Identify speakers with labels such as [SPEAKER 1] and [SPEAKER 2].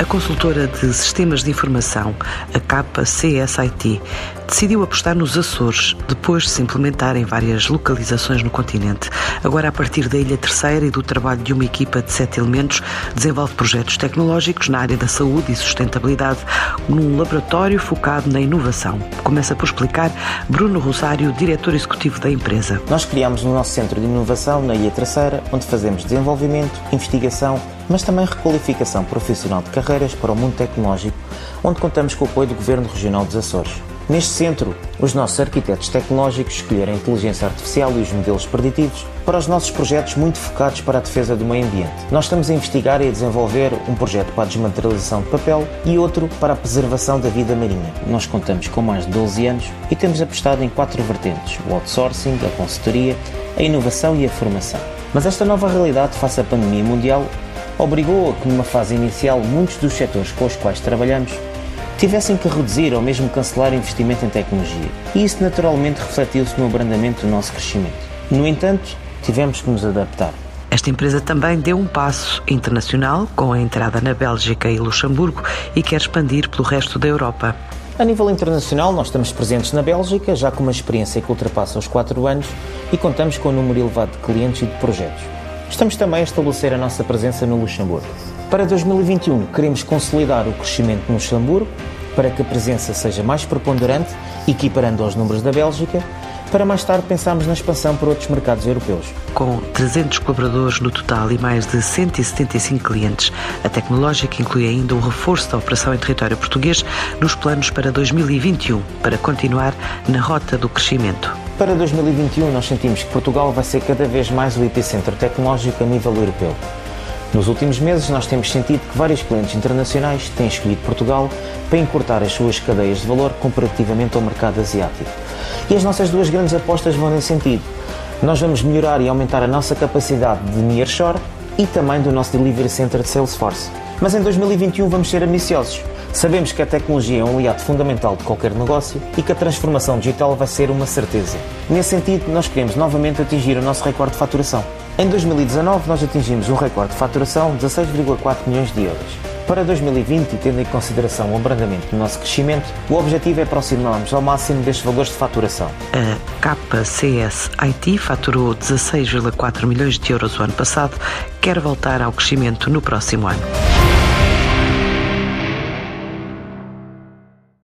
[SPEAKER 1] A consultora de sistemas de informação, a KCSIT, decidiu apostar nos Açores, depois de se implementar em várias localizações no continente. Agora, a partir da Ilha Terceira e do trabalho de uma equipa de sete elementos, desenvolve projetos tecnológicos na área da saúde e sustentabilidade, num laboratório focado na inovação. Começa por explicar Bruno Rosário, diretor executivo da empresa.
[SPEAKER 2] Nós criamos o nosso centro de inovação na Ilha Terceira, onde fazemos desenvolvimento, investigação, mas também requalificação profissional de carreiras para o mundo tecnológico, onde contamos com o apoio do Governo Regional dos Açores. Neste centro, os nossos arquitetos tecnológicos escolheram a inteligência artificial e os modelos preditivos para os nossos projetos muito focados para a defesa do meio ambiente. Nós estamos a investigar e a desenvolver um projeto para a desmaterialização de papel e outro para a preservação da vida marinha. Nós contamos com mais de 12 anos e temos apostado em quatro vertentes: o outsourcing, a consultoria, a inovação e a formação. Mas esta nova realidade face à pandemia mundial obrigou a que, numa fase inicial, muitos dos setores com os quais trabalhamos tivessem que reduzir ou mesmo cancelar investimento em tecnologia. E isso naturalmente refletiu-se no abrandamento do nosso crescimento. No entanto, tivemos que nos adaptar.
[SPEAKER 1] Esta empresa também deu um passo internacional com a entrada na Bélgica e Luxemburgo e quer expandir pelo resto da Europa.
[SPEAKER 2] A nível internacional, nós estamos presentes na Bélgica, já com uma experiência que ultrapassa os 4 anos e contamos com um número elevado de clientes e de projetos. Estamos também a estabelecer a nossa presença no Luxemburgo. Para 2021, queremos consolidar o crescimento no Luxemburgo para que a presença seja mais preponderante, equiparando aos números da Bélgica, para mais tarde pensarmos na expansão para outros mercados europeus.
[SPEAKER 1] Com 300 colaboradores no total e mais de 175 clientes, a Tecnológica inclui ainda um reforço da operação em território português nos planos para 2021, para continuar na rota do crescimento.
[SPEAKER 2] Para 2021, nós sentimos que Portugal vai ser cada vez mais o epicentro tecnológico a nível europeu. Nos últimos meses, nós temos sentido que vários clientes internacionais têm escolhido Portugal para encurtar as suas cadeias de valor comparativamente ao mercado asiático. E as nossas duas grandes apostas vão nesse sentido. Nós vamos melhorar e aumentar a nossa capacidade de nearshore e também do nosso delivery center de Salesforce. Mas em 2021 vamos ser ambiciosos. Sabemos que a tecnologia é um aliado fundamental de qualquer negócio e que a transformação digital vai ser uma certeza. Nesse sentido, nós queremos novamente atingir o nosso recorde de faturação. Em 2019, nós atingimos um recorde de faturação de 16,4 milhões de euros. Para 2020, e tendo em consideração o abrandamento do nosso crescimento, o objetivo é aproximarmos ao máximo destes valores de faturação.
[SPEAKER 1] A KCS IT faturou 16,4 milhões de euros o ano passado, quer voltar ao crescimento no próximo ano.